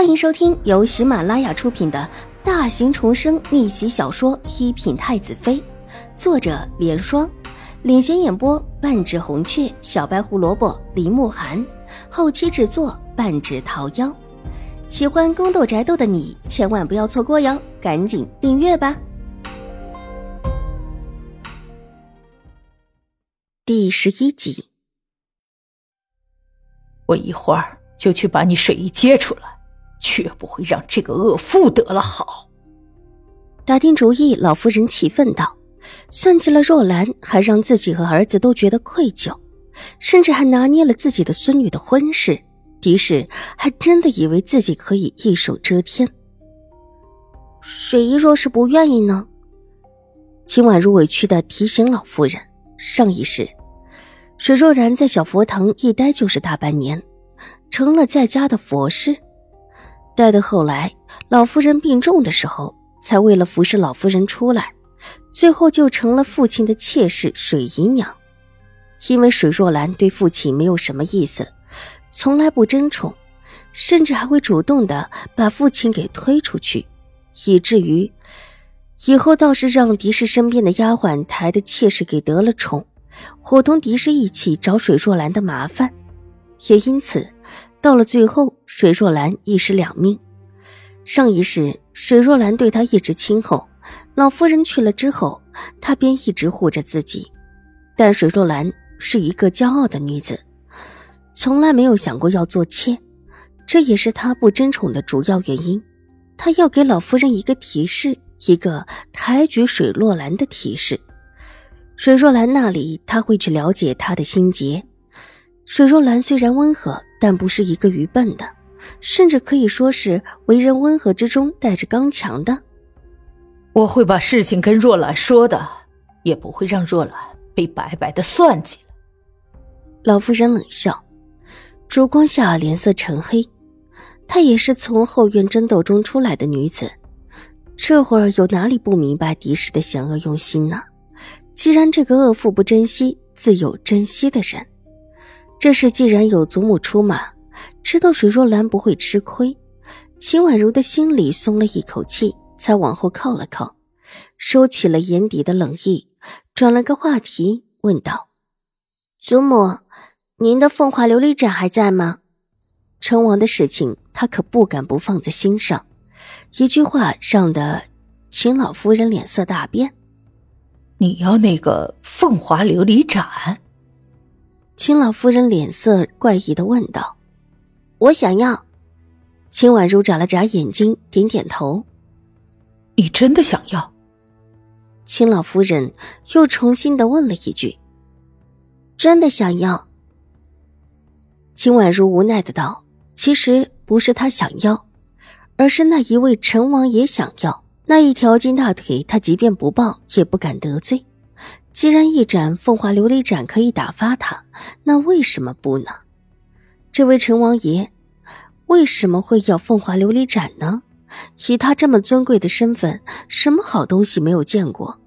欢迎收听由喜马拉雅出品的大型重生逆袭小说《一品太子妃》，作者：莲霜，领衔演播：半指红雀、小白胡萝卜、林慕寒，后期制作：半指桃夭。喜欢宫斗宅斗的你千万不要错过哟，赶紧订阅吧！第十一集，我一会儿就去把你水衣接出来。绝不会让这个恶妇得了好。打定主意，老夫人气愤道：“算计了若兰，还让自己和儿子都觉得愧疚，甚至还拿捏了自己的孙女的婚事。狄氏还真的以为自己可以一手遮天。水姨若是不愿意呢？”秦婉如委屈的提醒老夫人：“上一世，水若然在小佛堂一待就是大半年，成了在家的佛事。”待到后来，老夫人病重的时候，才为了服侍老夫人出来，最后就成了父亲的妾室水姨娘。因为水若兰对父亲没有什么意思，从来不争宠，甚至还会主动的把父亲给推出去，以至于以后倒是让狄氏身边的丫鬟抬的妾室给得了宠，伙同狄氏一起找水若兰的麻烦，也因此。到了最后，水若兰一尸两命。上一世，水若兰对他一直亲厚，老夫人去了之后，他便一直护着自己。但水若兰是一个骄傲的女子，从来没有想过要做妾，这也是她不争宠的主要原因。她要给老夫人一个提示，一个抬举水若兰的提示。水若兰那里，他会去了解她的心结。水若兰虽然温和。但不是一个愚笨的，甚至可以说是为人温和之中带着刚强的。我会把事情跟若兰说的，也不会让若兰被白白的算计了。老夫人冷笑，烛光下脸色沉黑。她也是从后院争斗中出来的女子，这会儿有哪里不明白敌视的险恶用心呢？既然这个恶妇不珍惜，自有珍惜的人。这事既然有祖母出马，知道水若兰不会吃亏，秦婉如的心里松了一口气，才往后靠了靠，收起了眼底的冷意，转了个话题问道：“祖母，您的凤华琉璃盏还在吗？成王的事情，他可不敢不放在心上。”一句话让的秦老夫人脸色大变：“你要那个凤华琉璃盏？”秦老夫人脸色怪异的问道：“我想要。”秦婉如眨了眨眼睛，点点头：“你真的想要？”秦老夫人又重新的问了一句：“真的想要？”秦婉如无奈的道：“其实不是她想要，而是那一位陈王爷想要那一条金大腿，他即便不抱也不敢得罪。”既然一盏凤华琉璃盏可以打发他，那为什么不呢？这位陈王爷为什么会要凤华琉璃盏呢？以他这么尊贵的身份，什么好东西没有见过，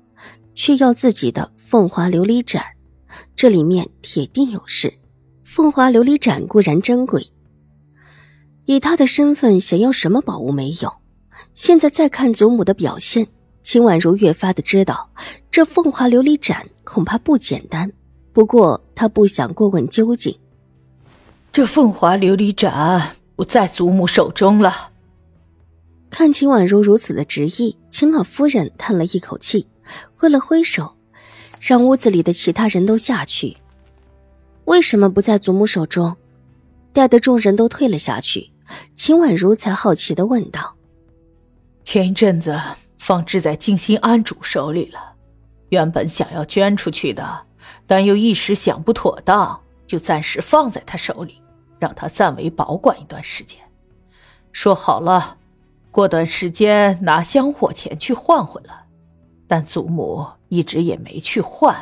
却要自己的凤华琉璃盏？这里面铁定有事。凤华琉璃盏固然珍贵，以他的身份，想要什么宝物没有？现在再看祖母的表现。秦婉如越发的知道，这凤华琉璃盏恐怕不简单。不过她不想过问究竟。这凤华琉璃盏不在祖母手中了。看秦婉如如此的执意，秦老夫人叹了一口气，挥了挥手，让屋子里的其他人都下去。为什么不在祖母手中？待得众人都退了下去，秦婉如才好奇的问道：“前一阵子。”放置在静心庵主手里了，原本想要捐出去的，但又一时想不妥当，就暂时放在他手里，让他暂为保管一段时间。说好了，过段时间拿香火钱去换回来，但祖母一直也没去换。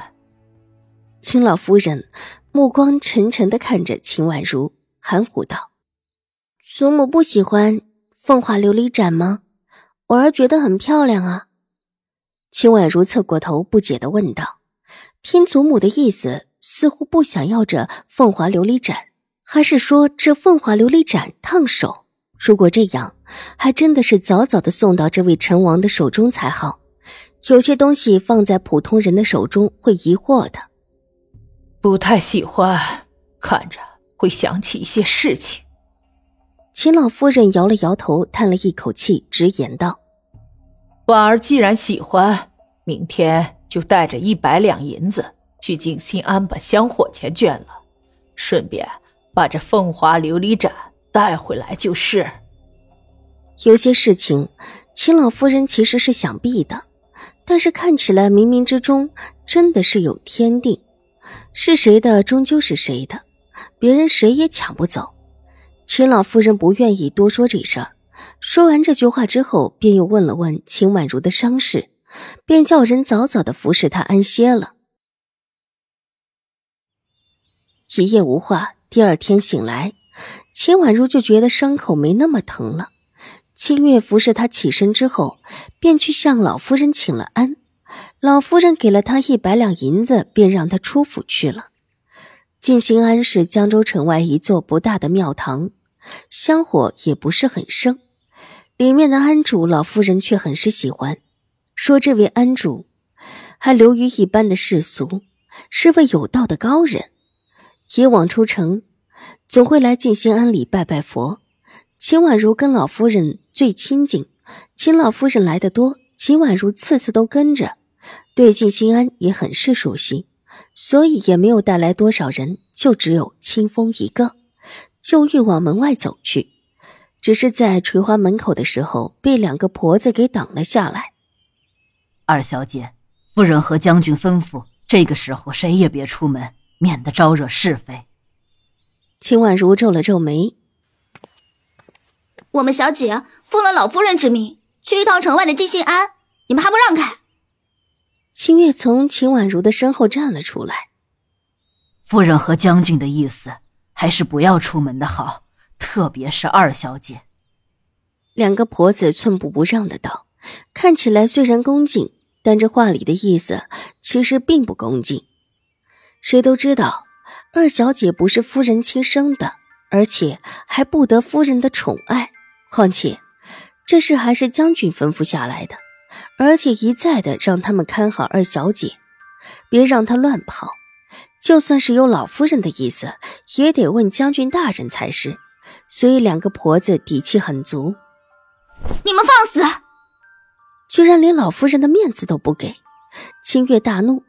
秦老夫人目光沉沉的看着秦婉如，含糊道：“祖母不喜欢凤华琉璃盏吗？”我儿觉得很漂亮啊，秦婉如侧过头不解的问道：“听祖母的意思，似乎不想要这凤华琉璃盏，还是说这凤华琉璃盏烫手？如果这样，还真的是早早的送到这位陈王的手中才好。有些东西放在普通人的手中会疑惑的。不太喜欢，看着会想起一些事情。秦老夫人摇了摇头，叹了一口气，直言道：“婉儿既然喜欢，明天就带着一百两银子去静心庵把香火钱捐了，顺便把这凤华琉璃盏带回来就是。”有些事情，秦老夫人其实是想避的。但是看起来冥冥之中真的是有天定，是谁的终究是谁的，别人谁也抢不走。秦老夫人不愿意多说这事儿，说完这句话之后，便又问了问秦婉如的伤势，便叫人早早的服侍她安歇了。一夜无话，第二天醒来，秦婉如就觉得伤口没那么疼了。清月服侍她起身之后，便去向老夫人请了安。老夫人给了她一百两银子，便让她出府去了。静心庵是江州城外一座不大的庙堂，香火也不是很盛。里面的庵主老夫人却很是喜欢，说这位庵主还流于一般的世俗，是位有道的高人。以往出城，总会来静心庵里拜拜佛。秦婉如跟老夫人最亲近，秦老夫人来的多，秦婉如次次都跟着，对静心庵也很是熟悉，所以也没有带来多少人，就只有清风一个。就欲往门外走去，只是在垂花门口的时候，被两个婆子给挡了下来。二小姐，夫人和将军吩咐，这个时候谁也别出门，免得招惹是非。秦婉如皱了皱眉。我们小姐奉了老夫人之命，去一趟城外的静心庵，你们还不让开？清月从秦婉如的身后站了出来。夫人和将军的意思，还是不要出门的好，特别是二小姐。两个婆子寸步不让的道，看起来虽然恭敬，但这话里的意思其实并不恭敬。谁都知道，二小姐不是夫人亲生的，而且还不得夫人的宠爱。况且，这事还是将军吩咐下来的，而且一再的让他们看好二小姐，别让她乱跑。就算是有老夫人的意思，也得问将军大人才是。所以两个婆子底气很足。你们放肆！居然连老夫人的面子都不给！清月大怒，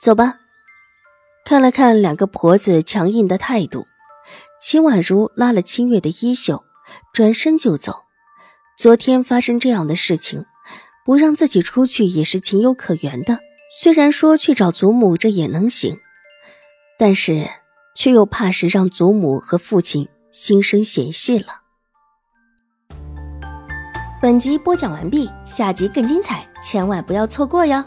走吧。看了看两个婆子强硬的态度，秦婉如拉了清月的衣袖。转身就走。昨天发生这样的事情，不让自己出去也是情有可原的。虽然说去找祖母这也能行，但是却又怕是让祖母和父亲心生嫌隙了。本集播讲完毕，下集更精彩，千万不要错过哟。